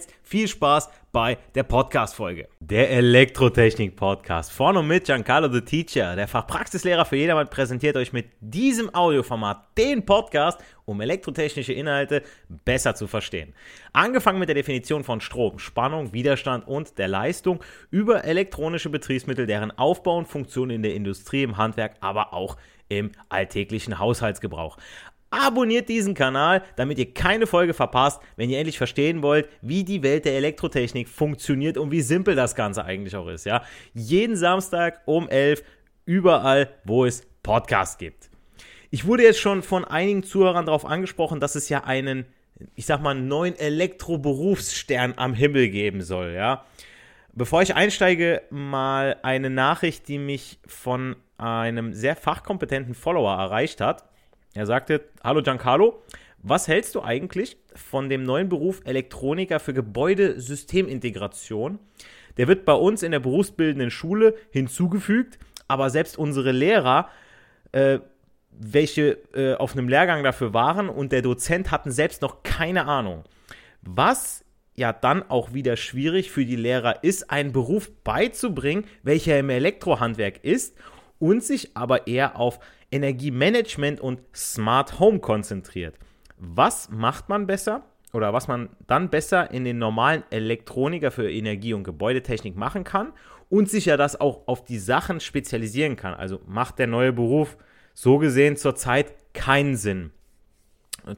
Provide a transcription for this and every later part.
jetzt viel Spaß bei der Podcast-Folge. Der Elektrotechnik-Podcast von und mit Giancarlo the Teacher, der Fachpraxislehrer für jedermann, präsentiert euch mit diesem Audioformat den Podcast, um elektrotechnische Inhalte besser zu verstehen. Angefangen mit der Definition von Strom, Spannung, Widerstand und der Leistung über elektronische Betriebsmittel, deren Aufbau und Funktion in der Industrie, im Handwerk, aber auch im alltäglichen Haushaltsgebrauch. Abonniert diesen Kanal, damit ihr keine Folge verpasst, wenn ihr endlich verstehen wollt, wie die Welt der Elektrotechnik funktioniert und wie simpel das Ganze eigentlich auch ist. Ja? Jeden Samstag um 11 überall, wo es Podcasts gibt. Ich wurde jetzt schon von einigen Zuhörern darauf angesprochen, dass es ja einen, ich sag mal, neuen Elektroberufsstern am Himmel geben soll. Ja? Bevor ich einsteige, mal eine Nachricht, die mich von einem sehr fachkompetenten Follower erreicht hat. Er sagte, hallo Giancarlo, was hältst du eigentlich von dem neuen Beruf Elektroniker für Gebäudesystemintegration? Der wird bei uns in der berufsbildenden Schule hinzugefügt, aber selbst unsere Lehrer, äh, welche äh, auf einem Lehrgang dafür waren und der Dozent hatten selbst noch keine Ahnung. Was ja dann auch wieder schwierig für die Lehrer ist, einen Beruf beizubringen, welcher im Elektrohandwerk ist und sich aber eher auf Energiemanagement und Smart Home konzentriert. Was macht man besser? Oder was man dann besser in den normalen Elektroniker für Energie- und Gebäudetechnik machen kann und sich ja das auch auf die Sachen spezialisieren kann. Also macht der neue Beruf so gesehen zurzeit keinen Sinn.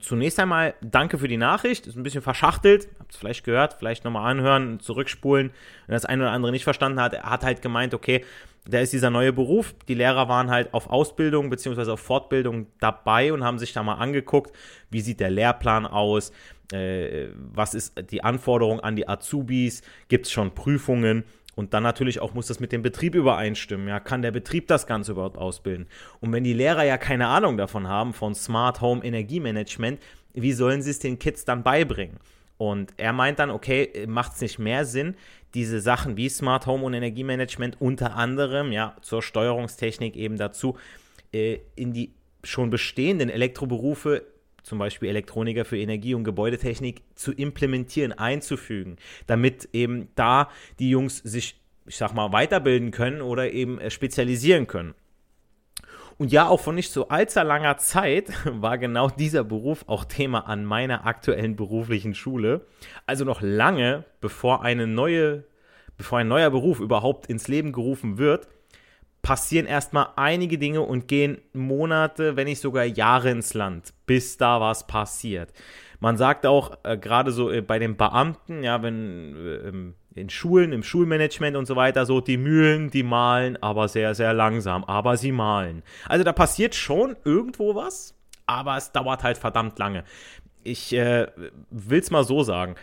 Zunächst einmal danke für die Nachricht. Ist ein bisschen verschachtelt. Habt es vielleicht gehört. Vielleicht nochmal anhören, zurückspulen. Wenn das eine oder andere nicht verstanden hat, er hat halt gemeint, okay, da ist dieser neue Beruf. Die Lehrer waren halt auf Ausbildung bzw. auf Fortbildung dabei und haben sich da mal angeguckt, wie sieht der Lehrplan aus, äh, was ist die Anforderung an die Azubis, gibt es schon Prüfungen und dann natürlich auch muss das mit dem Betrieb übereinstimmen. Ja, kann der Betrieb das Ganze überhaupt ausbilden? Und wenn die Lehrer ja keine Ahnung davon haben, von Smart Home Energiemanagement, wie sollen sie es den Kids dann beibringen? Und er meint dann, okay, macht es nicht mehr Sinn, diese Sachen wie Smart Home und Energiemanagement unter anderem, ja, zur Steuerungstechnik eben dazu, äh, in die schon bestehenden Elektroberufe, zum Beispiel Elektroniker für Energie- und Gebäudetechnik, zu implementieren, einzufügen, damit eben da die Jungs sich, ich sag mal, weiterbilden können oder eben äh, spezialisieren können. Und ja, auch von nicht so allzu langer Zeit war genau dieser Beruf auch Thema an meiner aktuellen beruflichen Schule. Also noch lange bevor eine neue, bevor ein neuer Beruf überhaupt ins Leben gerufen wird, passieren erstmal einige Dinge und gehen Monate, wenn nicht sogar Jahre ins Land, bis da was passiert. Man sagt auch, äh, gerade so äh, bei den Beamten, ja, wenn äh, in Schulen, im Schulmanagement und so weiter, so die Mühlen, die malen, aber sehr, sehr langsam, aber sie malen. Also da passiert schon irgendwo was, aber es dauert halt verdammt lange. Ich äh, will es mal so sagen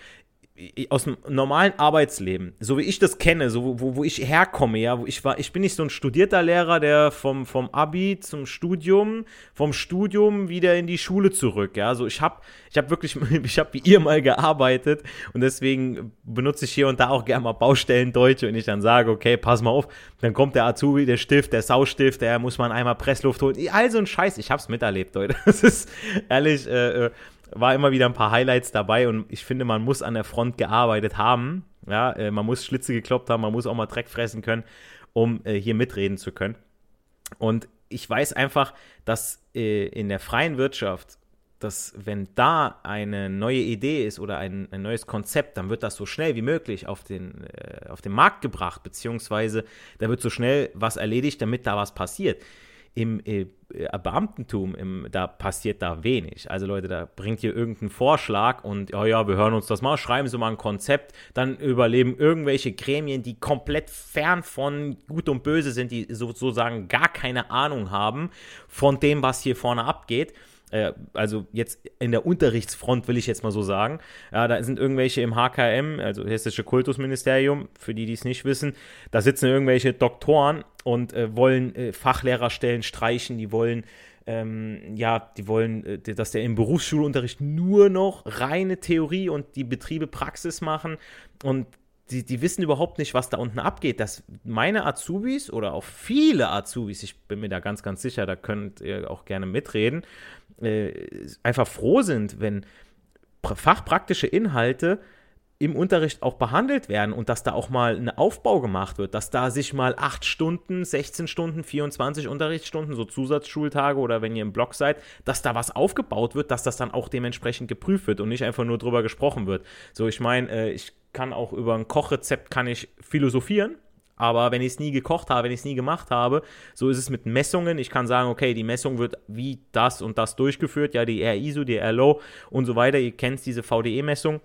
aus dem normalen Arbeitsleben, so wie ich das kenne, so wo, wo ich herkomme, ja, wo ich war, ich bin nicht so ein studierter Lehrer, der vom, vom Abi zum Studium, vom Studium wieder in die Schule zurück, ja, so ich habe ich habe wirklich, ich habe wie ihr mal gearbeitet und deswegen benutze ich hier und da auch gerne mal Baustellendeutsch und ich dann sage, okay, pass mal auf, dann kommt der Azubi, der Stift, der Saustift, der muss man einmal Pressluft holen, all so ein Scheiß, ich hab's miterlebt, Leute, das ist ehrlich, äh, äh war immer wieder ein paar Highlights dabei und ich finde, man muss an der Front gearbeitet haben. Ja, äh, man muss Schlitze gekloppt haben, man muss auch mal Dreck fressen können, um äh, hier mitreden zu können. Und ich weiß einfach, dass äh, in der freien Wirtschaft, dass wenn da eine neue Idee ist oder ein, ein neues Konzept, dann wird das so schnell wie möglich auf den, äh, auf den Markt gebracht, beziehungsweise da wird so schnell was erledigt, damit da was passiert im äh, Beamtentum, im, da passiert da wenig. Also Leute, da bringt ihr irgendeinen Vorschlag und ja, ja, wir hören uns das mal, schreiben Sie mal ein Konzept, dann überleben irgendwelche Gremien, die komplett fern von Gut und Böse sind, die sozusagen gar keine Ahnung haben von dem, was hier vorne abgeht äh, also jetzt in der Unterrichtsfront will ich jetzt mal so sagen. Ja, da sind irgendwelche im HKM, also Hessische Kultusministerium, für die, die es nicht wissen, da sitzen irgendwelche Doktoren und äh, wollen äh, Fachlehrerstellen streichen, die wollen ähm, ja, die wollen, äh, dass der im Berufsschulunterricht nur noch reine Theorie und die Betriebe Praxis machen und die, die wissen überhaupt nicht, was da unten abgeht. Dass meine Azubis oder auch viele Azubis, ich bin mir da ganz, ganz sicher, da könnt ihr auch gerne mitreden, äh, einfach froh sind, wenn fachpraktische Inhalte im Unterricht auch behandelt werden und dass da auch mal ein Aufbau gemacht wird, dass da sich mal 8 Stunden, 16 Stunden, 24 Unterrichtsstunden, so Zusatzschultage oder wenn ihr im Blog seid, dass da was aufgebaut wird, dass das dann auch dementsprechend geprüft wird und nicht einfach nur drüber gesprochen wird. So, ich meine, äh, ich kann auch über ein Kochrezept kann ich philosophieren, aber wenn ich es nie gekocht habe, wenn ich es nie gemacht habe, so ist es mit Messungen. Ich kann sagen, okay, die Messung wird wie das und das durchgeführt, ja, die R-ISO, die R-Low und so weiter. Ihr kennt diese VDE-Messung.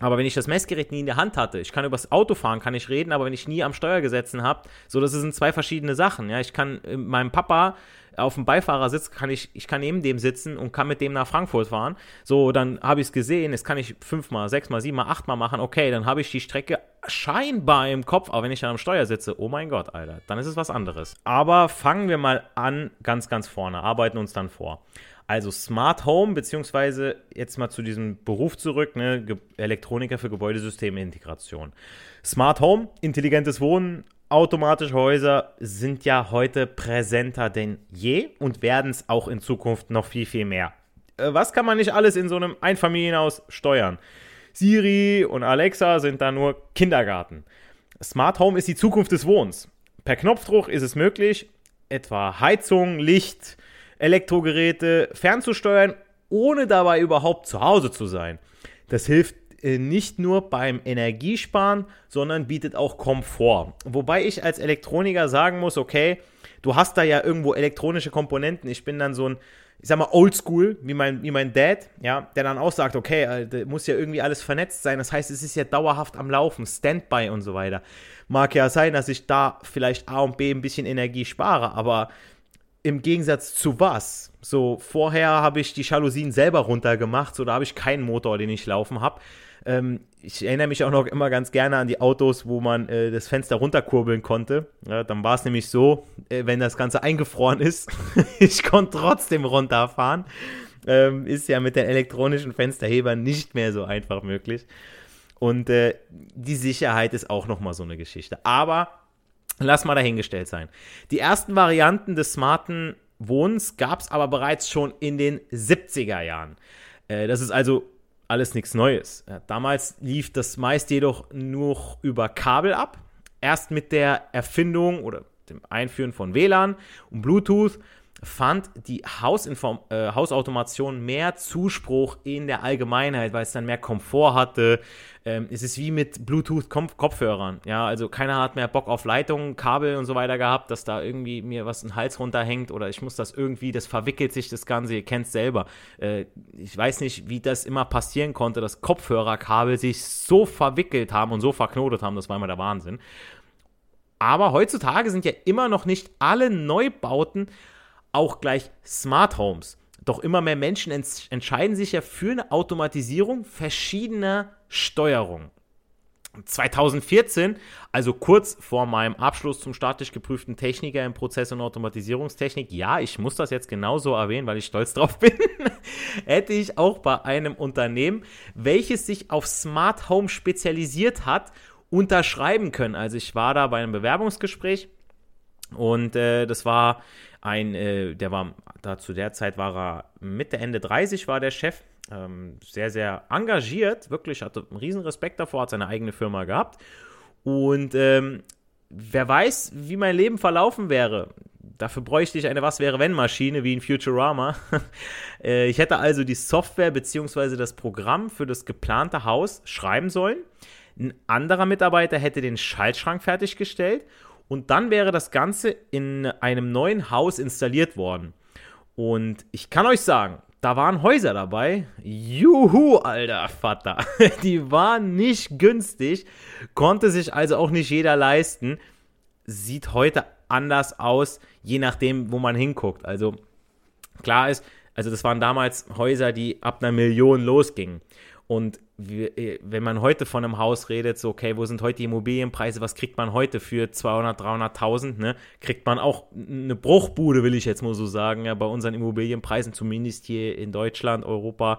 Aber wenn ich das Messgerät nie in der Hand hatte, ich kann übers Auto fahren, kann ich reden, aber wenn ich nie am Steuer gesessen habe, so das sind zwei verschiedene Sachen. Ja, ich kann äh, meinem Papa auf dem Beifahrersitz kann ich, ich kann neben dem sitzen und kann mit dem nach Frankfurt fahren. So, dann habe ich es gesehen, das kann ich fünfmal, sechsmal, siebenmal, achtmal machen. Okay, dann habe ich die Strecke scheinbar im Kopf, aber wenn ich dann am Steuer sitze, oh mein Gott, Alter, dann ist es was anderes. Aber fangen wir mal an, ganz, ganz vorne, arbeiten uns dann vor. Also Smart Home, beziehungsweise jetzt mal zu diesem Beruf zurück, ne, Elektroniker für Gebäudesysteme-Integration. Smart Home, intelligentes Wohnen, automatische Häuser sind ja heute präsenter denn je und werden es auch in Zukunft noch viel, viel mehr. Äh, was kann man nicht alles in so einem Einfamilienhaus steuern? Siri und Alexa sind da nur Kindergarten. Smart Home ist die Zukunft des Wohnens. Per Knopfdruck ist es möglich, etwa Heizung, Licht, Elektrogeräte fernzusteuern, ohne dabei überhaupt zu Hause zu sein. Das hilft äh, nicht nur beim Energiesparen, sondern bietet auch Komfort. Wobei ich als Elektroniker sagen muss, okay, du hast da ja irgendwo elektronische Komponenten. Ich bin dann so ein, ich sag mal, oldschool, wie mein, wie mein Dad, ja, der dann auch sagt, okay, äh, muss ja irgendwie alles vernetzt sein. Das heißt, es ist ja dauerhaft am Laufen, Standby und so weiter. Mag ja sein, dass ich da vielleicht A und B ein bisschen Energie spare, aber im Gegensatz zu was? So, vorher habe ich die Jalousien selber runtergemacht, so da habe ich keinen Motor, den ich laufen habe. Ähm, ich erinnere mich auch noch immer ganz gerne an die Autos, wo man äh, das Fenster runterkurbeln konnte. Ja, dann war es nämlich so, äh, wenn das Ganze eingefroren ist, ich konnte trotzdem runterfahren. Ähm, ist ja mit den elektronischen Fensterhebern nicht mehr so einfach möglich. Und äh, die Sicherheit ist auch nochmal so eine Geschichte. Aber Lass mal dahingestellt sein. Die ersten Varianten des smarten Wohnens gab es aber bereits schon in den 70er Jahren. Äh, das ist also alles nichts Neues. damals lief das meist jedoch nur über Kabel ab. Erst mit der Erfindung oder dem Einführen von WLAN und Bluetooth fand die Hausinform äh, Hausautomation mehr Zuspruch in der Allgemeinheit, weil es dann mehr Komfort hatte. Ähm, es ist wie mit Bluetooth-Kopfhörern. Ja, also keiner hat mehr Bock auf Leitungen, Kabel und so weiter gehabt, dass da irgendwie mir was ein Hals runterhängt oder ich muss das irgendwie, das verwickelt sich das Ganze, ihr kennt es selber. Äh, ich weiß nicht, wie das immer passieren konnte, dass Kopfhörerkabel sich so verwickelt haben und so verknotet haben, das war immer der Wahnsinn. Aber heutzutage sind ja immer noch nicht alle Neubauten auch gleich Smart Homes. Doch immer mehr Menschen ents entscheiden sich ja für eine Automatisierung verschiedener Steuerungen. 2014, also kurz vor meinem Abschluss zum staatlich geprüften Techniker in Prozess- und Automatisierungstechnik, ja, ich muss das jetzt genauso erwähnen, weil ich stolz drauf bin, hätte ich auch bei einem Unternehmen, welches sich auf Smart Home spezialisiert hat, unterschreiben können. Also ich war da bei einem Bewerbungsgespräch und äh, das war ein, äh, der war, da zu der Zeit war er Mitte, Ende 30 war der Chef, ähm, sehr, sehr engagiert, wirklich, hatte einen riesen Respekt davor, hat seine eigene Firma gehabt. Und ähm, wer weiß, wie mein Leben verlaufen wäre. Dafür bräuchte ich eine Was-wäre-wenn-Maschine wie in Futurama. Äh, ich hätte also die Software bzw. das Programm für das geplante Haus schreiben sollen. Ein anderer Mitarbeiter hätte den Schaltschrank fertiggestellt und dann wäre das Ganze in einem neuen Haus installiert worden. Und ich kann euch sagen, da waren Häuser dabei. Juhu, alter Vater. Die waren nicht günstig, konnte sich also auch nicht jeder leisten. Sieht heute anders aus, je nachdem, wo man hinguckt. Also klar ist, also das waren damals Häuser, die ab einer Million losgingen. Und wenn man heute von einem Haus redet, so, okay, wo sind heute die Immobilienpreise, was kriegt man heute für 200, 300.000, ne? Kriegt man auch eine Bruchbude, will ich jetzt mal so sagen, ja, bei unseren Immobilienpreisen, zumindest hier in Deutschland, Europa,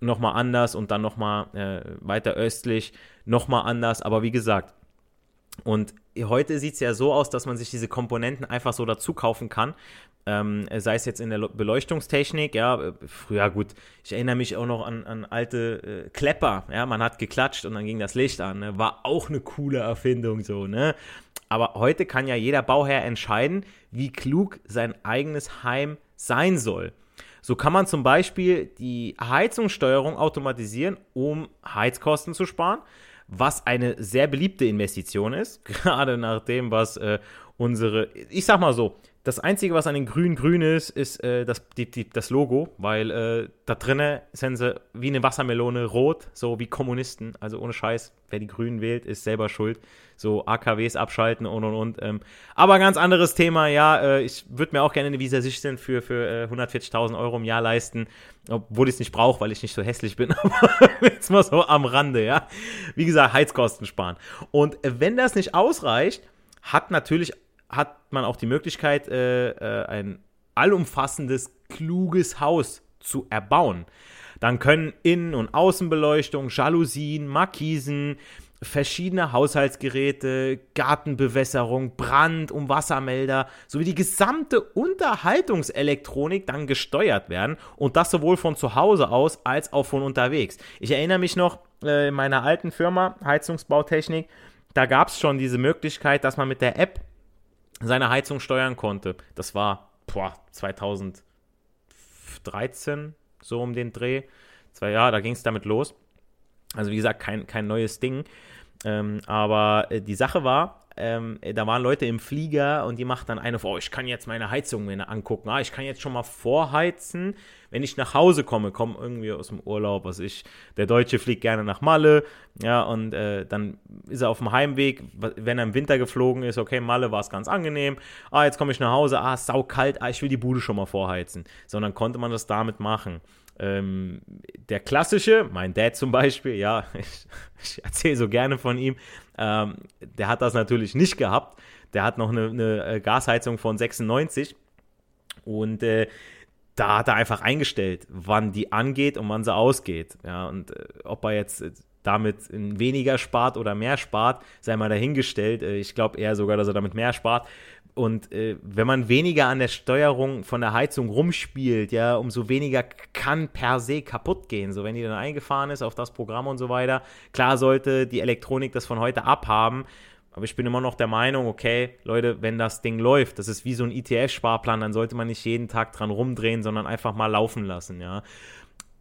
nochmal anders und dann nochmal äh, weiter östlich nochmal anders, aber wie gesagt, und heute sieht es ja so aus, dass man sich diese Komponenten einfach so dazu kaufen kann. Ähm, sei es jetzt in der Beleuchtungstechnik, ja, früher gut, ich erinnere mich auch noch an, an alte äh, Klepper, ja, man hat geklatscht und dann ging das Licht an, ne? war auch eine coole Erfindung so, ne? Aber heute kann ja jeder Bauherr entscheiden, wie klug sein eigenes Heim sein soll. So kann man zum Beispiel die Heizungssteuerung automatisieren, um Heizkosten zu sparen was eine sehr beliebte Investition ist, gerade nach dem, was äh, unsere, ich sag mal so, das Einzige, was an den Grün grün ist, ist äh, das, die, die, das Logo, weil äh, da drinnen sind sie wie eine Wassermelone rot, so wie Kommunisten. Also ohne Scheiß, wer die Grünen wählt, ist selber schuld. So AKWs abschalten und und und. Ähm. Aber ganz anderes Thema, ja. Äh, ich würde mir auch gerne eine Visa Sicht für, für 140.000 äh, Euro im Jahr leisten, obwohl ich es nicht brauche, weil ich nicht so hässlich bin. Aber jetzt mal so am Rande, ja. Wie gesagt, Heizkosten sparen. Und wenn das nicht ausreicht, hat natürlich hat man auch die Möglichkeit, äh, äh, ein allumfassendes, kluges Haus zu erbauen. Dann können Innen- und Außenbeleuchtung, Jalousien, Markisen, verschiedene Haushaltsgeräte, Gartenbewässerung, Brand- und Wassermelder sowie die gesamte Unterhaltungselektronik dann gesteuert werden und das sowohl von zu Hause aus als auch von unterwegs. Ich erinnere mich noch äh, in meiner alten Firma Heizungsbautechnik, da gab es schon diese Möglichkeit, dass man mit der App seine Heizung steuern konnte. Das war boah, 2013, so um den Dreh. Zwei Jahre, da ging es damit los. Also wie gesagt, kein, kein neues Ding. Ähm, aber äh, die Sache war, ähm, da waren Leute im Flieger und die machten dann eine, oh, ich kann jetzt meine Heizung mir angucken. Ah, ich kann jetzt schon mal vorheizen, wenn ich nach Hause komme, komme irgendwie aus dem Urlaub, was ich, der Deutsche fliegt gerne nach Malle, ja, und äh, dann ist er auf dem Heimweg, wenn er im Winter geflogen ist, okay, Malle war es ganz angenehm, ah, jetzt komme ich nach Hause, ah, sau kalt, ah, ich will die Bude schon mal vorheizen. Sondern konnte man das damit machen. Ähm, der klassische, mein Dad zum Beispiel, ja, ich, ich erzähle so gerne von ihm, ähm, der hat das natürlich nicht gehabt. Der hat noch eine, eine äh, Gasheizung von 96 und äh, da hat er einfach eingestellt, wann die angeht und wann sie ausgeht. Ja, und äh, ob er jetzt äh, damit weniger spart oder mehr spart, sei mal dahingestellt. Äh, ich glaube eher sogar, dass er damit mehr spart. Und äh, wenn man weniger an der Steuerung von der Heizung rumspielt, ja, umso weniger kann per se kaputt gehen. So, wenn die dann eingefahren ist auf das Programm und so weiter. Klar sollte die Elektronik das von heute abhaben. Aber ich bin immer noch der Meinung, okay, Leute, wenn das Ding läuft, das ist wie so ein ETF-Sparplan, dann sollte man nicht jeden Tag dran rumdrehen, sondern einfach mal laufen lassen, ja.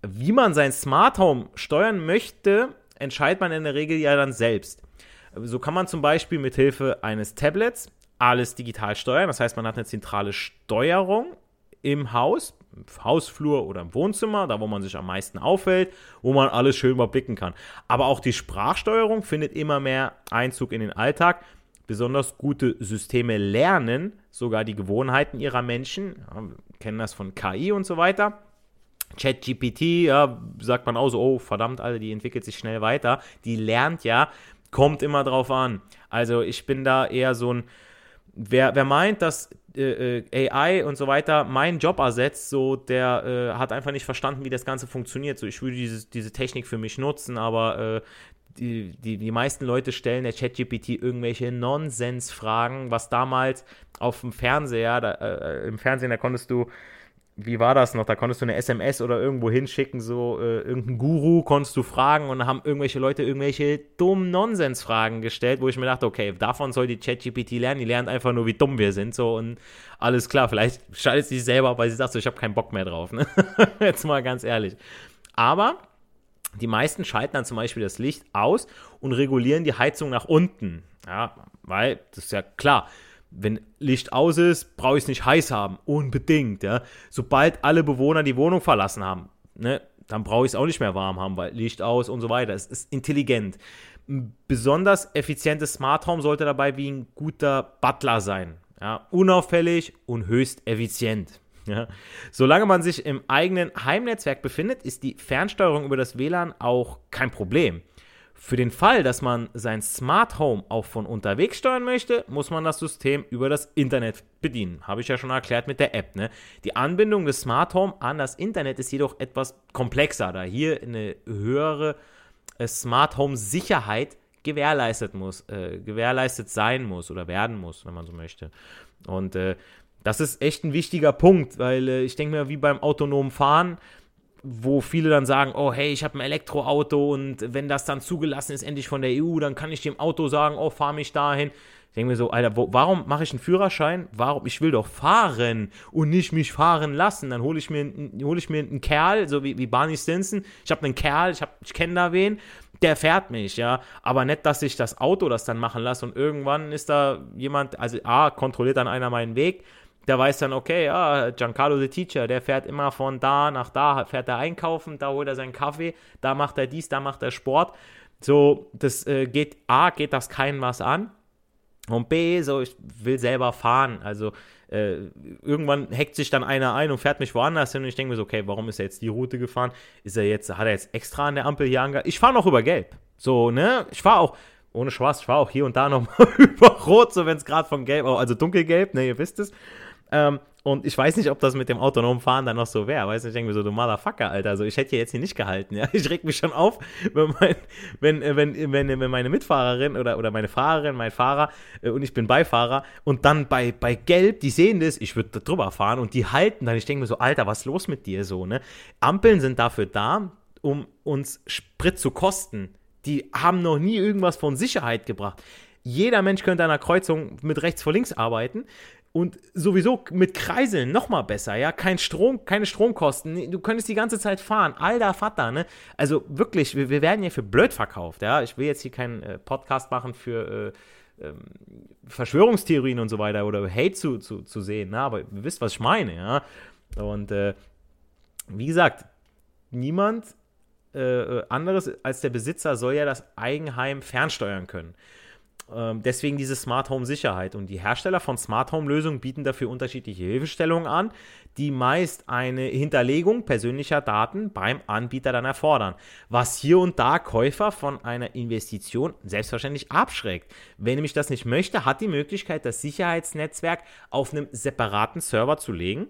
Wie man sein Smart Home steuern möchte, entscheidet man in der Regel ja dann selbst. So kann man zum Beispiel mit Hilfe eines Tablets alles digital steuern. Das heißt, man hat eine zentrale Steuerung im Haus, im Hausflur oder im Wohnzimmer, da wo man sich am meisten auffällt, wo man alles schön überblicken kann. Aber auch die Sprachsteuerung findet immer mehr Einzug in den Alltag. Besonders gute Systeme lernen sogar die Gewohnheiten ihrer Menschen. Ja, wir kennen das von KI und so weiter. ChatGPT, ja, sagt man auch so, oh verdammt, alle, die entwickelt sich schnell weiter. Die lernt ja, kommt immer drauf an. Also ich bin da eher so ein, wer, wer meint, dass äh, äh AI und so weiter meinen Job ersetzt, so der äh, hat einfach nicht verstanden, wie das Ganze funktioniert. So, ich würde diese, diese Technik für mich nutzen, aber äh, die, die, die meisten Leute stellen der ChatGPT irgendwelche Nonsensfragen, was damals auf dem Fernseher, da, äh, im Fernsehen, da konntest du wie war das noch? Da konntest du eine SMS oder irgendwo hinschicken, so äh, irgendeinen Guru konntest du fragen und dann haben irgendwelche Leute irgendwelche dummen Nonsensfragen gestellt, wo ich mir dachte, okay, davon soll die ChatGPT lernen. Die lernt einfach nur, wie dumm wir sind, so und alles klar. Vielleicht schaltet sie sich selber, weil sie sagt, so, ich habe keinen Bock mehr drauf. Ne? Jetzt mal ganz ehrlich. Aber Die meisten schalten dann zum Beispiel das Licht aus und regulieren die Heizung nach unten. Ja, weil das ist ja klar. Wenn Licht aus ist, brauche ich es nicht heiß haben. Unbedingt. Ja. Sobald alle Bewohner die Wohnung verlassen haben, ne, dann brauche ich es auch nicht mehr warm haben, weil Licht aus und so weiter. Es ist intelligent. Ein besonders effizientes Smart Home sollte dabei wie ein guter Butler sein. Ja, unauffällig und höchst effizient. Ja. Solange man sich im eigenen Heimnetzwerk befindet, ist die Fernsteuerung über das WLAN auch kein Problem. Für den Fall, dass man sein Smart Home auch von unterwegs steuern möchte, muss man das System über das Internet bedienen. Habe ich ja schon erklärt mit der App. Ne? Die Anbindung des Smart Home an das Internet ist jedoch etwas komplexer, da hier eine höhere äh, Smart Home Sicherheit gewährleistet muss, äh, gewährleistet sein muss oder werden muss, wenn man so möchte. Und äh, das ist echt ein wichtiger Punkt, weil äh, ich denke mir, wie beim autonomen Fahren, wo viele dann sagen, oh hey, ich habe ein Elektroauto und wenn das dann zugelassen ist, endlich von der EU, dann kann ich dem Auto sagen, oh, fahr mich dahin. Ich denke mir so, Alter, wo, warum mache ich einen Führerschein? Warum? Ich will doch fahren und nicht mich fahren lassen. Dann hole ich mir, hol ich mir einen Kerl, so wie, wie Barney Stinson. Ich habe einen Kerl, ich, ich kenne da wen, der fährt mich, ja. Aber nicht, dass ich das Auto das dann machen lasse und irgendwann ist da jemand, also A, kontrolliert dann einer meinen Weg der weiß dann, okay, ja, Giancarlo the Teacher, der fährt immer von da nach da, fährt er einkaufen, da holt er seinen Kaffee, da macht er dies, da macht er Sport. So, das äh, geht, A, geht das keinem was an. Und B, so, ich will selber fahren. Also, äh, irgendwann hackt sich dann einer ein und fährt mich woanders hin und ich denke mir so, okay, warum ist er jetzt die Route gefahren? Ist er jetzt, hat er jetzt extra an der Ampel hier angehalten? Ich fahre noch über Gelb. So, ne? Ich fahre auch, ohne Spaß, ich fahre auch hier und da nochmal über Rot, so wenn es gerade von Gelb, also dunkelgelb, ne, ihr wisst es. Ähm, und ich weiß nicht, ob das mit dem autonomen Fahren dann noch so wäre. Weißt du, ich denke mir so, du Motherfucker, Alter. Also ich hätte hier jetzt hier nicht gehalten. Ja? Ich reg mich schon auf, wenn, mein, wenn, äh, wenn, wenn, wenn meine Mitfahrerin oder, oder meine Fahrerin, mein Fahrer äh, und ich bin Beifahrer und dann bei, bei Gelb, die sehen das, ich würde drüber fahren und die halten dann. Ich denke mir so, Alter, was ist los mit dir so, ne? Ampeln sind dafür da, um uns Sprit zu kosten. Die haben noch nie irgendwas von Sicherheit gebracht. Jeder Mensch könnte an einer Kreuzung mit rechts vor links arbeiten. Und sowieso mit Kreiseln nochmal besser, ja. Kein Strom, keine Stromkosten. Du könntest die ganze Zeit fahren. Alter Vater, ne? Also wirklich, wir, wir werden ja für blöd verkauft, ja. Ich will jetzt hier keinen äh, Podcast machen für äh, ähm, Verschwörungstheorien und so weiter oder Hate zu, zu, zu sehen, ne? Aber ihr wisst, was ich meine, ja. Und äh, wie gesagt, niemand äh, anderes als der Besitzer soll ja das Eigenheim fernsteuern können. Ähm, deswegen diese Smart Home Sicherheit. Und die Hersteller von Smart Home Lösungen bieten dafür unterschiedliche Hilfestellungen an, die meist eine Hinterlegung persönlicher Daten beim Anbieter dann erfordern, was hier und da Käufer von einer Investition selbstverständlich abschreckt. Wer nämlich das nicht möchte, hat die Möglichkeit, das Sicherheitsnetzwerk auf einem separaten Server zu legen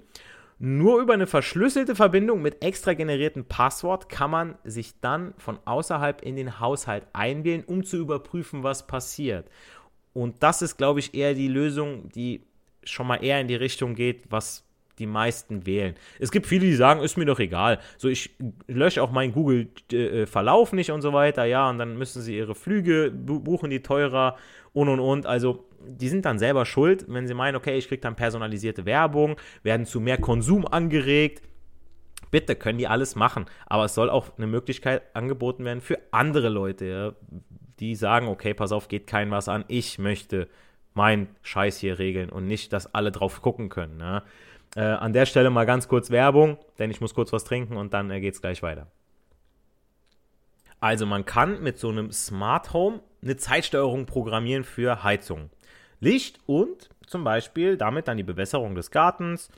nur über eine verschlüsselte Verbindung mit extra generiertem Passwort kann man sich dann von außerhalb in den Haushalt einwählen, um zu überprüfen, was passiert. Und das ist, glaube ich, eher die Lösung, die schon mal eher in die Richtung geht, was die meisten wählen. Es gibt viele, die sagen, ist mir doch egal. So, ich lösche auch meinen Google-Verlauf nicht und so weiter, ja, und dann müssen sie ihre Flüge buchen, die teurer und und und. Also die sind dann selber schuld, wenn sie meinen, okay, ich kriege dann personalisierte Werbung, werden zu mehr Konsum angeregt. Bitte können die alles machen, aber es soll auch eine Möglichkeit angeboten werden für andere Leute, ja, die sagen, okay, pass auf, geht kein was an, ich möchte meinen Scheiß hier regeln und nicht, dass alle drauf gucken können. Ja. Äh, an der Stelle mal ganz kurz Werbung, denn ich muss kurz was trinken und dann äh, geht es gleich weiter. Also man kann mit so einem Smart Home eine Zeitsteuerung programmieren für Heizung. Licht und zum Beispiel damit dann die Bewässerung des Gartens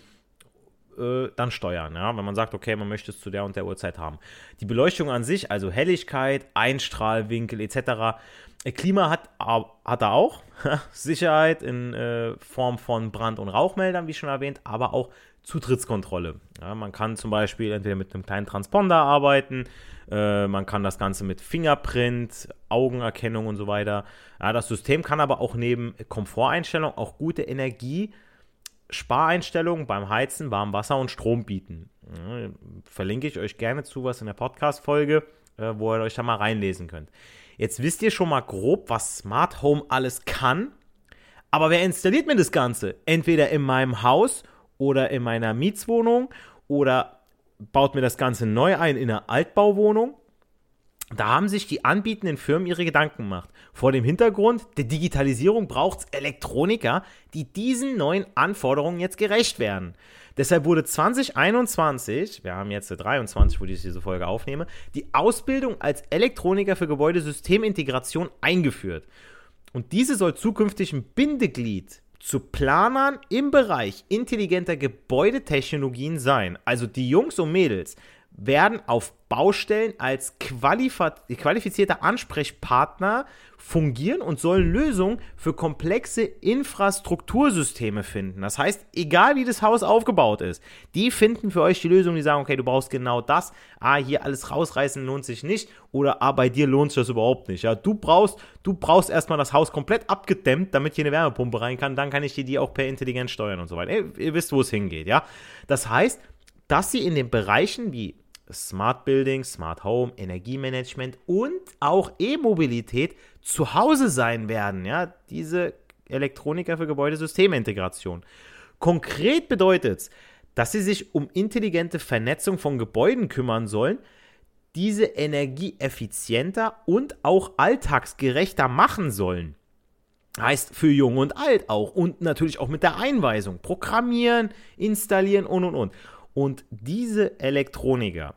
äh, dann steuern, ja, wenn man sagt, okay, man möchte es zu der und der Uhrzeit haben. Die Beleuchtung an sich, also Helligkeit, Einstrahlwinkel etc. Äh, Klima hat, hat er auch, Sicherheit in äh, Form von Brand- und Rauchmeldern, wie schon erwähnt, aber auch Zutrittskontrolle. Ja, man kann zum Beispiel entweder mit einem kleinen Transponder arbeiten, äh, man kann das Ganze mit Fingerprint, Augenerkennung und so weiter. Ja, das System kann aber auch neben Komforteinstellungen auch gute Energiespareinstellungen beim Heizen, warmem Wasser und Strom bieten. Ja, verlinke ich euch gerne zu was in der Podcast-Folge, äh, wo ihr euch da mal reinlesen könnt. Jetzt wisst ihr schon mal grob, was Smart Home alles kann. Aber wer installiert mir das Ganze? Entweder in meinem Haus oder in meiner Mietswohnung oder baut mir das Ganze neu ein in einer Altbauwohnung. Da haben sich die anbietenden Firmen ihre Gedanken gemacht. Vor dem Hintergrund der Digitalisierung braucht es Elektroniker, die diesen neuen Anforderungen jetzt gerecht werden. Deshalb wurde 2021, wir haben jetzt 23, wo ich diese Folge aufnehme, die Ausbildung als Elektroniker für Gebäudesystemintegration eingeführt. Und diese soll zukünftig ein Bindeglied zu Planern im Bereich intelligenter Gebäudetechnologien sein. Also die Jungs und Mädels werden auf Baustellen als qualifizierter Ansprechpartner fungieren und sollen Lösungen für komplexe Infrastruktursysteme finden. Das heißt, egal wie das Haus aufgebaut ist, die finden für euch die Lösung, die sagen, okay, du brauchst genau das, ah, hier alles rausreißen lohnt sich nicht oder ah, bei dir lohnt sich das überhaupt nicht. Ja, du brauchst, du brauchst erstmal das Haus komplett abgedämmt, damit hier eine Wärmepumpe rein kann, dann kann ich dir die auch per Intelligenz steuern und so weiter. Ihr, ihr wisst, wo es hingeht, ja. Das heißt, dass sie in den Bereichen wie Smart Building, Smart Home, Energiemanagement und auch E-Mobilität zu Hause sein werden. Ja, diese Elektroniker für Gebäudesystemintegration. Konkret bedeutet es, dass sie sich um intelligente Vernetzung von Gebäuden kümmern sollen, diese energieeffizienter und auch alltagsgerechter machen sollen. Heißt für Jung und Alt auch und natürlich auch mit der Einweisung. Programmieren, installieren und und und. Und diese Elektroniker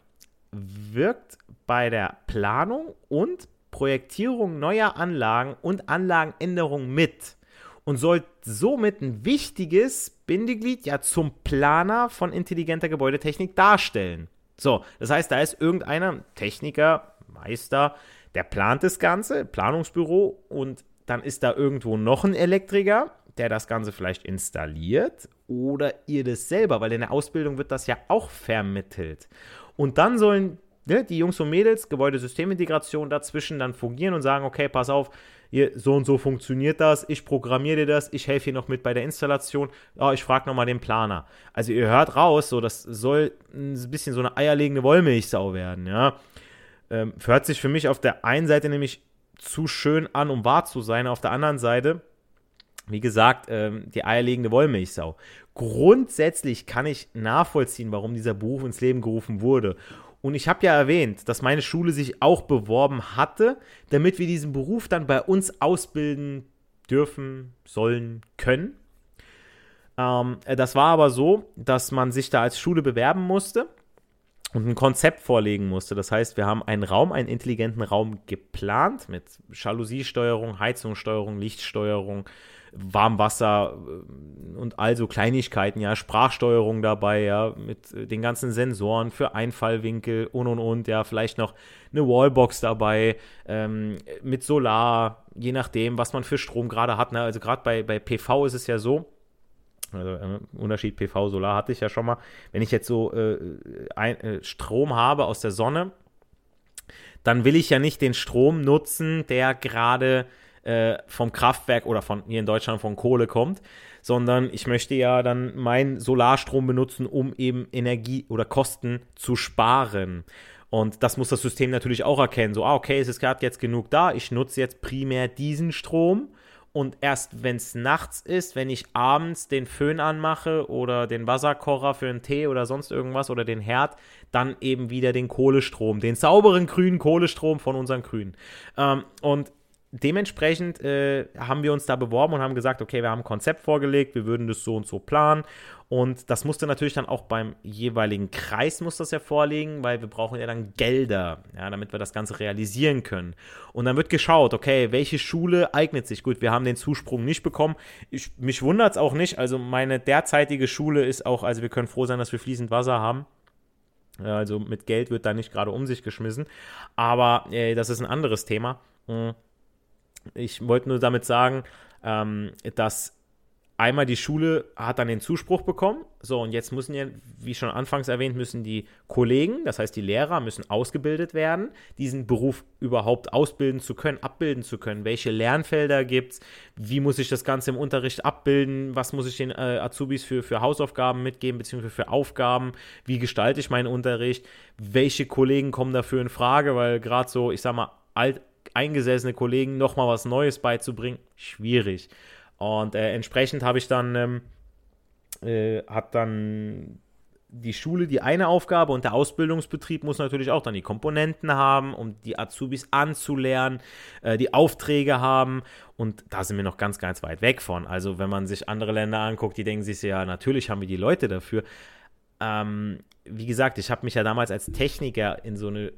wirkt bei der Planung und Projektierung neuer Anlagen und Anlagenänderungen mit und soll somit ein wichtiges Bindeglied ja zum Planer von intelligenter Gebäudetechnik darstellen. So, das heißt, da ist irgendeiner Techniker, Meister, der plant das Ganze, Planungsbüro und dann ist da irgendwo noch ein Elektriker, der das Ganze vielleicht installiert oder ihr das selber, weil in der Ausbildung wird das ja auch vermittelt. Und dann sollen ne, die Jungs und Mädels, Gebäudesystemintegration dazwischen dann fungieren und sagen, okay, pass auf, hier, so und so funktioniert das, ich programmiere dir das, ich helfe hier noch mit bei der Installation, oh, ich frage nochmal den Planer. Also ihr hört raus, so das soll ein bisschen so eine eierlegende Wollmilchsau werden, ja. Ähm, hört sich für mich auf der einen Seite nämlich zu schön an, um wahr zu sein, auf der anderen Seite wie gesagt, ähm, die eierlegende Wollmilchsau. Grundsätzlich kann ich nachvollziehen, warum dieser Beruf ins Leben gerufen wurde. Und ich habe ja erwähnt, dass meine Schule sich auch beworben hatte, damit wir diesen Beruf dann bei uns ausbilden dürfen, sollen, können. Ähm, das war aber so, dass man sich da als Schule bewerben musste und ein Konzept vorlegen musste. Das heißt, wir haben einen Raum, einen intelligenten Raum geplant mit Jalousiesteuerung, Heizungssteuerung, Lichtsteuerung, Warmwasser äh, und also Kleinigkeiten, ja, Sprachsteuerung dabei, ja, mit äh, den ganzen Sensoren für Einfallwinkel und und und, ja, vielleicht noch eine Wallbox dabei, ähm, mit Solar, je nachdem, was man für Strom gerade hat. Ne? Also gerade bei, bei PV ist es ja so, also äh, Unterschied PV, Solar hatte ich ja schon mal. Wenn ich jetzt so äh, ein, äh, Strom habe aus der Sonne, dann will ich ja nicht den Strom nutzen, der gerade äh, vom Kraftwerk oder von hier in Deutschland von Kohle kommt, sondern ich möchte ja dann meinen Solarstrom benutzen, um eben Energie oder Kosten zu sparen. Und das muss das System natürlich auch erkennen. So, ah, okay, es ist gerade jetzt genug da, ich nutze jetzt primär diesen Strom. Und erst wenn es nachts ist, wenn ich abends den Föhn anmache oder den Wasserkocher für einen Tee oder sonst irgendwas oder den Herd, dann eben wieder den Kohlestrom, den sauberen grünen Kohlestrom von unseren Grünen. Ähm, und dementsprechend äh, haben wir uns da beworben und haben gesagt, okay, wir haben ein Konzept vorgelegt, wir würden das so und so planen. Und das musste natürlich dann auch beim jeweiligen Kreis muss das ja vorliegen, weil wir brauchen ja dann Gelder, ja, damit wir das Ganze realisieren können. Und dann wird geschaut, okay, welche Schule eignet sich? Gut, wir haben den Zusprung nicht bekommen. Ich, mich wundert es auch nicht. Also meine derzeitige Schule ist auch, also wir können froh sein, dass wir fließend Wasser haben. Also mit Geld wird da nicht gerade um sich geschmissen. Aber äh, das ist ein anderes Thema. Mhm ich wollte nur damit sagen, ähm, dass einmal die Schule hat dann den Zuspruch bekommen. So, und jetzt müssen ja, wie schon anfangs erwähnt, müssen die Kollegen, das heißt die Lehrer, müssen ausgebildet werden, diesen Beruf überhaupt ausbilden zu können, abbilden zu können. Welche Lernfelder gibt es? Wie muss ich das Ganze im Unterricht abbilden? Was muss ich den äh, Azubis für, für Hausaufgaben mitgeben, beziehungsweise für Aufgaben? Wie gestalte ich meinen Unterricht? Welche Kollegen kommen dafür in Frage? Weil gerade so, ich sag mal, alt, eingesessene Kollegen nochmal was Neues beizubringen, schwierig. Und äh, entsprechend habe ich dann, ähm, äh, hat dann die Schule die eine Aufgabe und der Ausbildungsbetrieb muss natürlich auch dann die Komponenten haben, um die Azubis anzulernen, äh, die Aufträge haben. Und da sind wir noch ganz, ganz weit weg von. Also, wenn man sich andere Länder anguckt, die denken sich ja, natürlich haben wir die Leute dafür. Ähm, wie gesagt, ich habe mich ja damals als Techniker in so eine,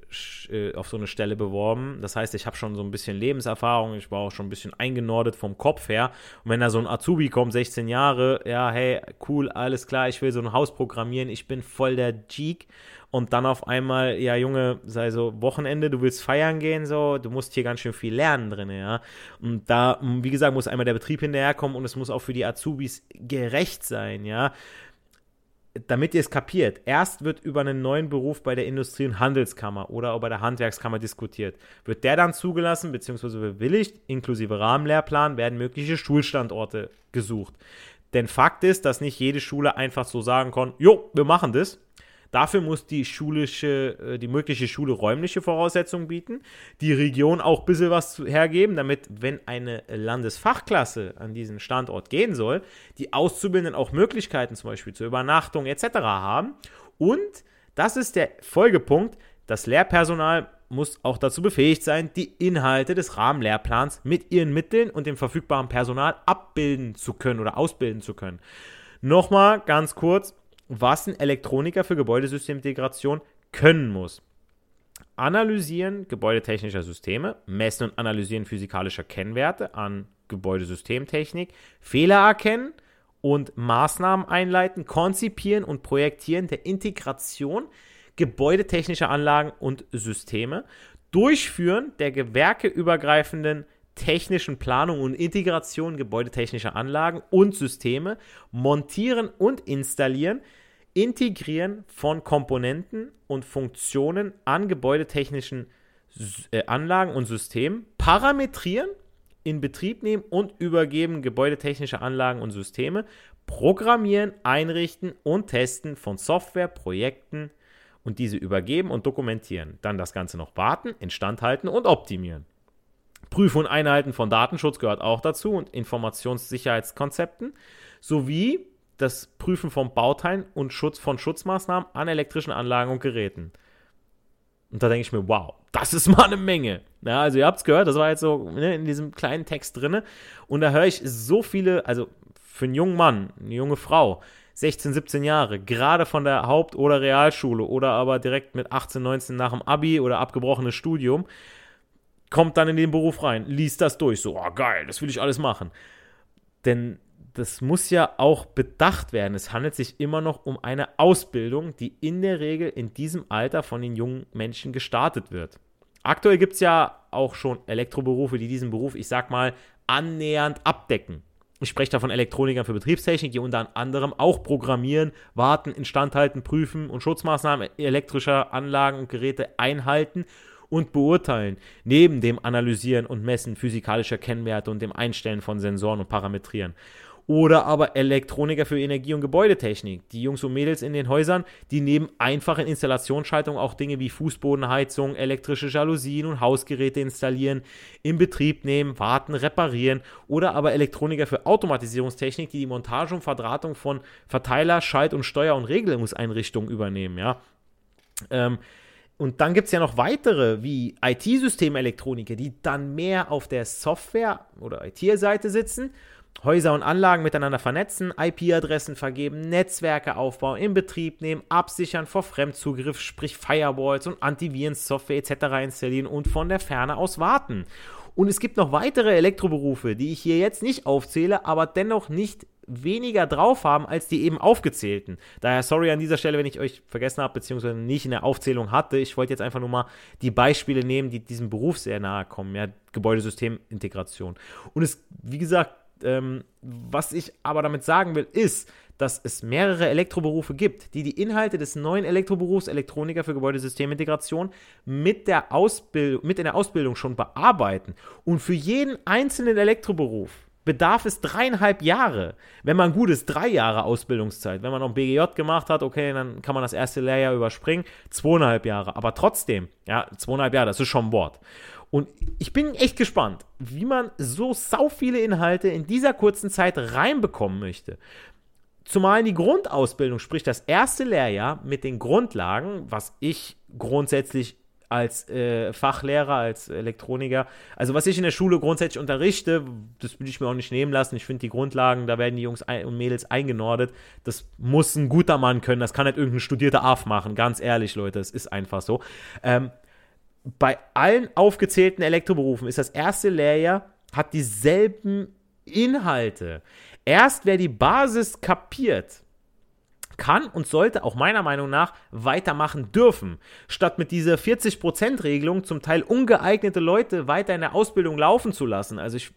äh, auf so eine Stelle beworben. Das heißt, ich habe schon so ein bisschen Lebenserfahrung, ich war auch schon ein bisschen eingenordet vom Kopf her. Und wenn da so ein Azubi kommt, 16 Jahre, ja, hey, cool, alles klar, ich will so ein Haus programmieren, ich bin voll der Geek. Und dann auf einmal, ja, Junge, sei so Wochenende, du willst feiern gehen, so, du musst hier ganz schön viel lernen drin, ja. Und da, wie gesagt, muss einmal der Betrieb hinterherkommen und es muss auch für die Azubis gerecht sein, ja damit ihr es kapiert, erst wird über einen neuen Beruf bei der Industrie- und Handelskammer oder auch bei der Handwerkskammer diskutiert. Wird der dann zugelassen bzw. bewilligt, inklusive Rahmenlehrplan, werden mögliche Schulstandorte gesucht. Denn Fakt ist, dass nicht jede Schule einfach so sagen kann, jo, wir machen das, Dafür muss die schulische, äh, die mögliche Schule räumliche Voraussetzungen bieten, die Region auch ein bisschen was hergeben, damit, wenn eine Landesfachklasse an diesen Standort gehen soll, die Auszubildenden auch Möglichkeiten zum Beispiel zur Übernachtung etc. haben. Und das ist der Folgepunkt, das Lehrpersonal muss auch dazu befähigt sein, die Inhalte des Rahmenlehrplans mit ihren Mitteln und dem verfügbaren Personal abbilden zu können oder ausbilden zu können. Nochmal ganz kurz, was ein Elektroniker für Gebäudesystemintegration können muss. Analysieren gebäudetechnischer Systeme, Messen und Analysieren physikalischer Kennwerte an Gebäudesystemtechnik, Fehler erkennen und Maßnahmen einleiten, konzipieren und projektieren der Integration gebäudetechnischer Anlagen und Systeme, Durchführen der gewerkeübergreifenden technischen Planung und Integration gebäudetechnischer Anlagen und Systeme, Montieren und Installieren Integrieren von Komponenten und Funktionen an gebäudetechnischen äh, Anlagen und Systemen, parametrieren, in Betrieb nehmen und übergeben gebäudetechnische Anlagen und Systeme, programmieren, einrichten und testen von Software, Projekten und diese übergeben und dokumentieren. Dann das Ganze noch warten, instand halten und optimieren. Prüfen und Einhalten von Datenschutz gehört auch dazu und Informationssicherheitskonzepten sowie das Prüfen von Bauteilen und Schutz von Schutzmaßnahmen an elektrischen Anlagen und Geräten. Und da denke ich mir, wow, das ist mal eine Menge. Ja, also ihr habt es gehört, das war jetzt so ne, in diesem kleinen Text drin. Und da höre ich so viele, also für einen jungen Mann, eine junge Frau, 16, 17 Jahre, gerade von der Haupt- oder Realschule oder aber direkt mit 18, 19 nach dem Abi oder abgebrochenes Studium, kommt dann in den Beruf rein, liest das durch, so, oh geil, das will ich alles machen. Denn das muss ja auch bedacht werden. Es handelt sich immer noch um eine Ausbildung, die in der Regel in diesem Alter von den jungen Menschen gestartet wird. Aktuell gibt es ja auch schon Elektroberufe, die diesen Beruf, ich sag mal, annähernd abdecken. Ich spreche da von Elektronikern für Betriebstechnik, die unter anderem auch programmieren, warten, instandhalten, prüfen und Schutzmaßnahmen elektrischer Anlagen und Geräte einhalten und beurteilen, neben dem Analysieren und Messen physikalischer Kennwerte und dem Einstellen von Sensoren und Parametrieren oder aber Elektroniker für Energie- und Gebäudetechnik. Die Jungs und Mädels in den Häusern, die neben einfachen Installationsschaltungen auch Dinge wie Fußbodenheizung, elektrische Jalousien und Hausgeräte installieren, in Betrieb nehmen, warten, reparieren oder aber Elektroniker für Automatisierungstechnik, die die Montage und Verdrahtung von Verteiler, Schalt- und Steuer- und Regelungseinrichtungen übernehmen, ja. Ähm, und dann gibt es ja noch weitere, wie IT-Systemelektroniker, die dann mehr auf der Software- oder IT-Seite sitzen Häuser und Anlagen miteinander vernetzen, IP-Adressen vergeben, Netzwerke aufbauen, in Betrieb nehmen, absichern vor Fremdzugriff, sprich Firewalls und Antivirensoftware etc. installieren und von der Ferne aus warten. Und es gibt noch weitere Elektroberufe, die ich hier jetzt nicht aufzähle, aber dennoch nicht weniger drauf haben als die eben aufgezählten. Daher sorry an dieser Stelle, wenn ich euch vergessen habe, beziehungsweise nicht in der Aufzählung hatte. Ich wollte jetzt einfach nur mal die Beispiele nehmen, die diesem Beruf sehr nahe kommen, ja, Gebäudesystemintegration. Und es, wie gesagt, ähm, was ich aber damit sagen will, ist, dass es mehrere Elektroberufe gibt, die die Inhalte des neuen Elektroberufs Elektroniker für Gebäudesystemintegration mit, der Ausbild mit in der Ausbildung schon bearbeiten. Und für jeden einzelnen Elektroberuf bedarf es dreieinhalb Jahre. Wenn man gut ist, drei Jahre Ausbildungszeit. Wenn man noch BGJ gemacht hat, okay, dann kann man das erste Lehrjahr überspringen. Zweieinhalb Jahre. Aber trotzdem, ja, zweieinhalb Jahre, das ist schon ein Wort. Und ich bin echt gespannt, wie man so sau viele Inhalte in dieser kurzen Zeit reinbekommen möchte. Zumal die Grundausbildung, sprich das erste Lehrjahr mit den Grundlagen, was ich grundsätzlich als äh, Fachlehrer, als Elektroniker. Also was ich in der Schule grundsätzlich unterrichte, das will ich mir auch nicht nehmen lassen. Ich finde die Grundlagen, da werden die Jungs und Mädels eingenordet. Das muss ein guter Mann können. Das kann nicht irgendein studierter AF machen. Ganz ehrlich, Leute, es ist einfach so. Ähm, bei allen aufgezählten Elektroberufen ist das erste Lehrjahr, hat dieselben Inhalte. Erst wer die Basis kapiert, kann und sollte auch meiner Meinung nach weitermachen dürfen. Statt mit dieser 40%-Regelung zum Teil ungeeignete Leute weiter in der Ausbildung laufen zu lassen. Also ich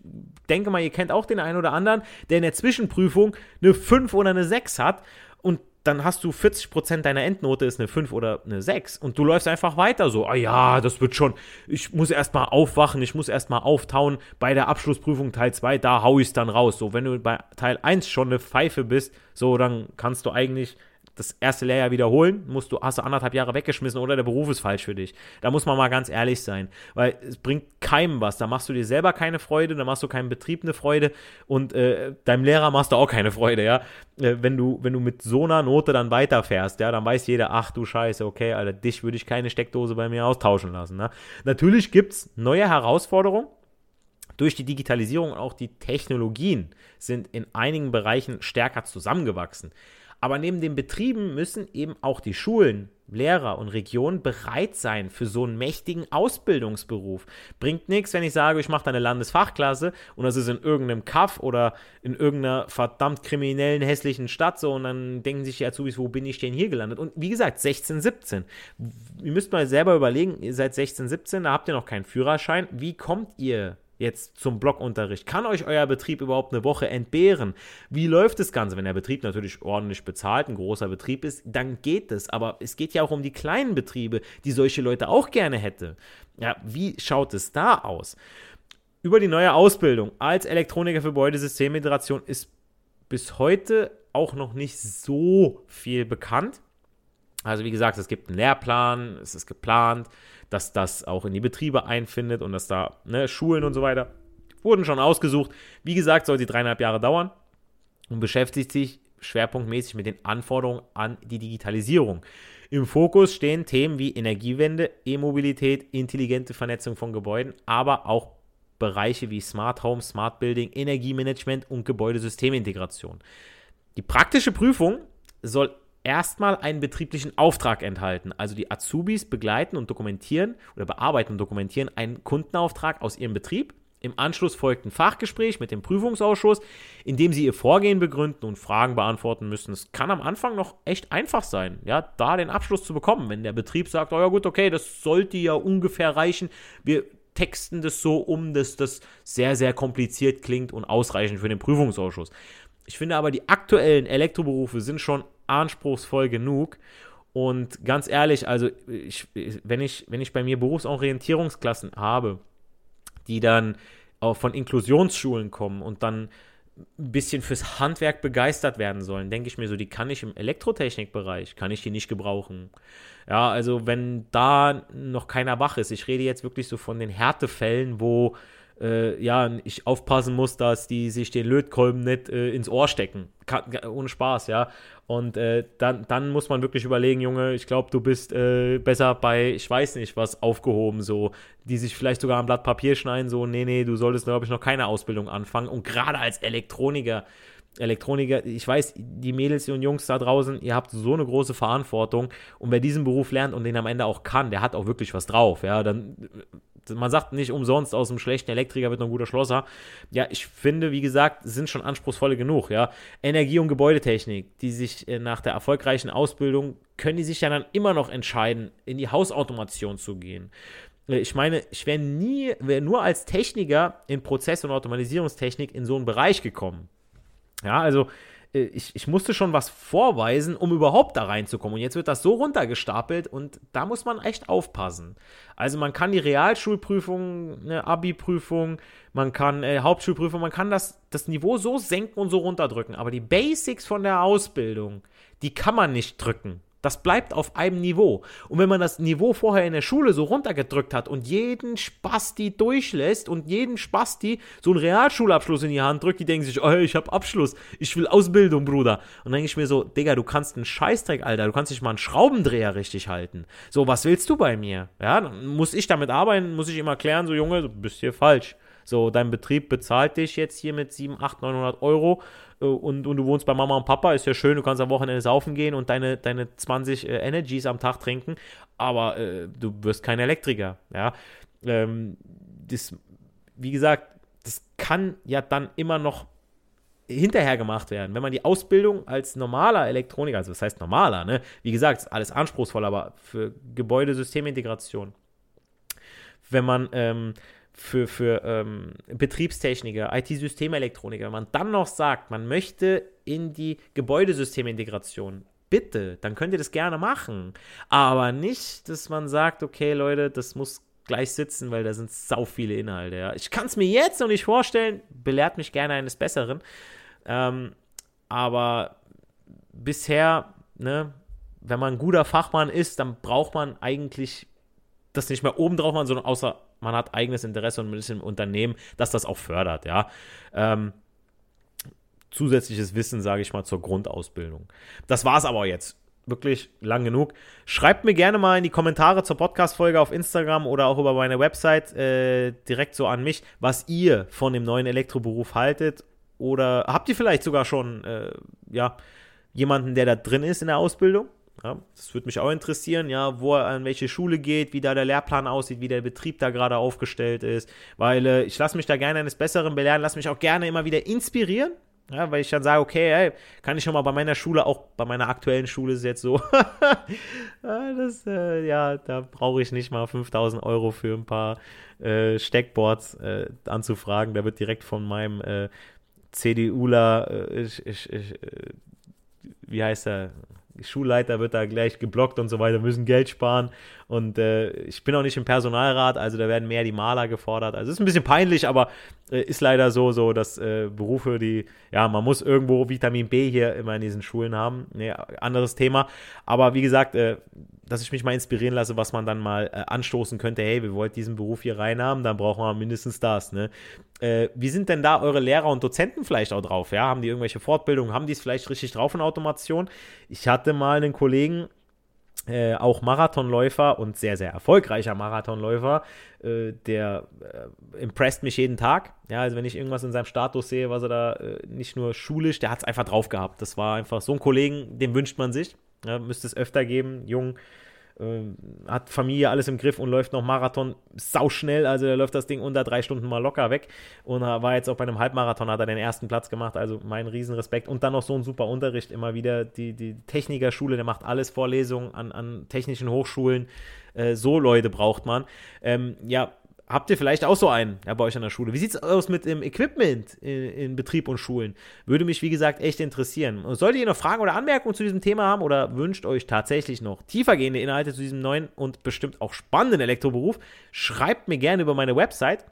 denke mal, ihr kennt auch den einen oder anderen, der in der Zwischenprüfung eine 5 oder eine 6 hat und dann hast du 40% deiner Endnote ist eine 5 oder eine 6 und du läufst einfach weiter so, ah ja, das wird schon, ich muss erstmal aufwachen, ich muss erstmal auftauen. Bei der Abschlussprüfung Teil 2, da hau ich es dann raus. So, wenn du bei Teil 1 schon eine Pfeife bist, so, dann kannst du eigentlich das erste Lehrjahr wiederholen, musst du, hast du anderthalb Jahre weggeschmissen oder der Beruf ist falsch für dich. Da muss man mal ganz ehrlich sein, weil es bringt keinem was. Da machst du dir selber keine Freude, da machst du keinem Betrieb eine Freude und äh, deinem Lehrer machst du auch keine Freude, ja. Äh, wenn du, wenn du mit so einer Note dann weiterfährst, ja, dann weiß jeder, ach du Scheiße, okay, Alter, dich würde ich keine Steckdose bei mir austauschen lassen. Ne? Natürlich gibt es neue Herausforderungen. Durch die Digitalisierung und auch die Technologien sind in einigen Bereichen stärker zusammengewachsen. Aber neben den Betrieben müssen eben auch die Schulen, Lehrer und Regionen bereit sein für so einen mächtigen Ausbildungsberuf. Bringt nichts, wenn ich sage, ich mache da eine Landesfachklasse und das ist in irgendeinem Kaff oder in irgendeiner verdammt kriminellen, hässlichen Stadt so und dann denken sich die Azubis, wo bin ich denn hier gelandet? Und wie gesagt, 16, 17. Ihr müsst mal selber überlegen, ihr seid 16, 17, da habt ihr noch keinen Führerschein. Wie kommt ihr jetzt zum Blockunterricht? Kann euch euer Betrieb überhaupt eine Woche entbehren? Wie läuft das Ganze? Wenn der Betrieb natürlich ordentlich bezahlt, ein großer Betrieb ist, dann geht es. Aber es geht ja auch um die kleinen Betriebe, die solche Leute auch gerne hätte. Ja, wie schaut es da aus? Über die neue Ausbildung als Elektroniker für Gebäudesystemmigration ist bis heute auch noch nicht so viel bekannt. Also wie gesagt, es gibt einen Lehrplan, es ist geplant, dass das auch in die Betriebe einfindet und dass da ne, Schulen und so weiter wurden schon ausgesucht. Wie gesagt, soll sie dreieinhalb Jahre dauern und beschäftigt sich schwerpunktmäßig mit den Anforderungen an die Digitalisierung. Im Fokus stehen Themen wie Energiewende, E-Mobilität, intelligente Vernetzung von Gebäuden, aber auch Bereiche wie Smart Home, Smart Building, Energiemanagement und Gebäudesystemintegration. Die praktische Prüfung soll erstmal einen betrieblichen Auftrag enthalten. Also die Azubis begleiten und dokumentieren oder bearbeiten und dokumentieren einen Kundenauftrag aus ihrem Betrieb. Im Anschluss folgt ein Fachgespräch mit dem Prüfungsausschuss, in dem sie ihr Vorgehen begründen und Fragen beantworten müssen. Es kann am Anfang noch echt einfach sein, ja, da den Abschluss zu bekommen, wenn der Betrieb sagt, oh ja gut, okay, das sollte ja ungefähr reichen. Wir texten das so um, dass das sehr, sehr kompliziert klingt und ausreichend für den Prüfungsausschuss. Ich finde aber, die aktuellen Elektroberufe sind schon anspruchsvoll genug. Und ganz ehrlich, also ich, wenn, ich, wenn ich bei mir Berufsorientierungsklassen habe, die dann auch von Inklusionsschulen kommen und dann ein bisschen fürs Handwerk begeistert werden sollen, denke ich mir so, die kann ich im Elektrotechnikbereich, kann ich die nicht gebrauchen. Ja, also wenn da noch keiner wach ist, ich rede jetzt wirklich so von den Härtefällen, wo äh, ja, ich aufpassen muss, dass die sich den Lötkolben nicht äh, ins Ohr stecken. Kann, ohne Spaß, ja. Und äh, dann, dann muss man wirklich überlegen, Junge, ich glaube, du bist äh, besser bei, ich weiß nicht, was aufgehoben, so, die sich vielleicht sogar am Blatt Papier schneiden, so, nee, nee, du solltest, glaube ich, noch keine Ausbildung anfangen. Und gerade als Elektroniker, Elektroniker, ich weiß, die Mädels und Jungs da draußen, ihr habt so eine große Verantwortung und wer diesen Beruf lernt und den am Ende auch kann, der hat auch wirklich was drauf, ja, dann man sagt nicht umsonst, aus einem schlechten Elektriker wird noch ein guter Schlosser. Ja, ich finde, wie gesagt, sind schon anspruchsvolle genug, ja. Energie- und Gebäudetechnik, die sich äh, nach der erfolgreichen Ausbildung, können die sich ja dann immer noch entscheiden, in die Hausautomation zu gehen. Äh, ich meine, ich wäre nie, wäre nur als Techniker in Prozess- und Automatisierungstechnik in so einen Bereich gekommen. Ja, also äh, ich, ich musste schon was vorweisen, um überhaupt da reinzukommen. Und jetzt wird das so runtergestapelt und da muss man echt aufpassen. Also man kann die Realschulprüfung, eine Abi-Prüfung, man kann äh, Hauptschulprüfung, man kann das, das Niveau so senken und so runterdrücken. Aber die Basics von der Ausbildung, die kann man nicht drücken. Das bleibt auf einem Niveau. Und wenn man das Niveau vorher in der Schule so runtergedrückt hat und jeden Spasti durchlässt und jeden Spasti so einen Realschulabschluss in die Hand drückt, die denken sich, oh, ich habe Abschluss, ich will Ausbildung, Bruder. Und dann denke ich mir so, Digga, du kannst einen Scheißdreck, Alter, du kannst nicht mal einen Schraubendreher richtig halten. So, was willst du bei mir? Ja, muss ich damit arbeiten, muss ich immer klären, so Junge, du bist hier falsch. So, dein Betrieb bezahlt dich jetzt hier mit 7, 8, 900 Euro und, und du wohnst bei Mama und Papa, ist ja schön, du kannst am Wochenende saufen gehen und deine, deine 20 äh, Energies am Tag trinken, aber äh, du wirst kein Elektriker, ja. Ähm, das, wie gesagt, das kann ja dann immer noch hinterher gemacht werden. Wenn man die Ausbildung als normaler Elektroniker, also das heißt normaler, ne? Wie gesagt, alles anspruchsvoll, aber für Gebäudesystemintegration, wenn man ähm, für, für ähm, Betriebstechniker, IT-Systemelektroniker, wenn man dann noch sagt, man möchte in die Gebäudesystemintegration, bitte, dann könnt ihr das gerne machen. Aber nicht, dass man sagt, okay, Leute, das muss gleich sitzen, weil da sind sau viele Inhalte. Ja. Ich kann es mir jetzt noch nicht vorstellen, belehrt mich gerne eines Besseren. Ähm, aber bisher, ne, wenn man ein guter Fachmann ist, dann braucht man eigentlich das nicht mehr oben drauf machen, sondern außer man hat eigenes Interesse und man ist Unternehmen, dass das auch fördert, ja. Ähm, zusätzliches Wissen, sage ich mal, zur Grundausbildung. Das war es aber jetzt. Wirklich lang genug. Schreibt mir gerne mal in die Kommentare zur Podcast-Folge auf Instagram oder auch über meine Website äh, direkt so an mich, was ihr von dem neuen Elektroberuf haltet. Oder habt ihr vielleicht sogar schon äh, ja, jemanden, der da drin ist in der Ausbildung? Ja, das würde mich auch interessieren, ja, wo er an welche Schule geht, wie da der Lehrplan aussieht, wie der Betrieb da gerade aufgestellt ist, weil äh, ich lasse mich da gerne eines Besseren belehren, lasse mich auch gerne immer wieder inspirieren, ja, weil ich dann sage, okay, hey, kann ich schon mal bei meiner Schule, auch bei meiner aktuellen Schule ist es jetzt so, das, äh, ja, da brauche ich nicht mal 5000 Euro für ein paar äh, Steckboards äh, anzufragen, da wird direkt von meinem äh, CDUler, äh, ich, ich, ich, wie heißt er, Schulleiter wird da gleich geblockt und so weiter, müssen Geld sparen. Und äh, ich bin auch nicht im Personalrat, also da werden mehr die Maler gefordert. Also ist ein bisschen peinlich, aber äh, ist leider so, so dass äh, Berufe, die, ja, man muss irgendwo Vitamin B hier immer in diesen Schulen haben. Nee, anderes Thema. Aber wie gesagt, äh, dass ich mich mal inspirieren lasse, was man dann mal äh, anstoßen könnte. Hey, wir wollten diesen Beruf hier reinhaben, dann brauchen wir mindestens das. Ne? Äh, wie sind denn da eure Lehrer und Dozenten vielleicht auch drauf? Ja? Haben die irgendwelche Fortbildungen? Haben die es vielleicht richtig drauf in Automation? Ich hatte mal einen Kollegen, äh, auch Marathonläufer und sehr, sehr erfolgreicher Marathonläufer, äh, der äh, impresst mich jeden Tag. Ja, also wenn ich irgendwas in seinem Status sehe, was er da äh, nicht nur schulisch, der hat es einfach drauf gehabt. Das war einfach so ein Kollegen, den wünscht man sich. Ja, müsste es öfter geben, jung, äh, hat Familie alles im Griff und läuft noch Marathon sauschnell. Also der läuft das Ding unter drei Stunden mal locker weg. Und war jetzt auch bei einem Halbmarathon, hat er den ersten Platz gemacht. Also mein Riesenrespekt. Und dann noch so ein super Unterricht immer wieder. Die, die Technikerschule, der macht alles Vorlesungen an, an technischen Hochschulen. Äh, so Leute braucht man. Ähm, ja, Habt ihr vielleicht auch so einen ja, bei euch an der Schule? Wie sieht es aus mit dem Equipment in, in, Betrieb und Schulen? Würde mich, wie gesagt, echt interessieren. Und solltet ihr noch Fragen oder Anmerkungen zu diesem Thema haben oder wünscht euch tatsächlich noch tiefergehende Inhalte zu diesem neuen und bestimmt auch spannenden Elektroberuf, schreibt mir gerne über meine Website.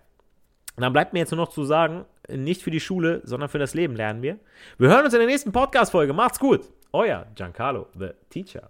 Und dann bleibt mir jetzt nur noch zu sagen, nicht für die Schule, sondern für das Leben lernen wir. Wir hören uns in der nächsten Podcast-Folge. Macht's gut. Euer Giancarlo, the Teacher.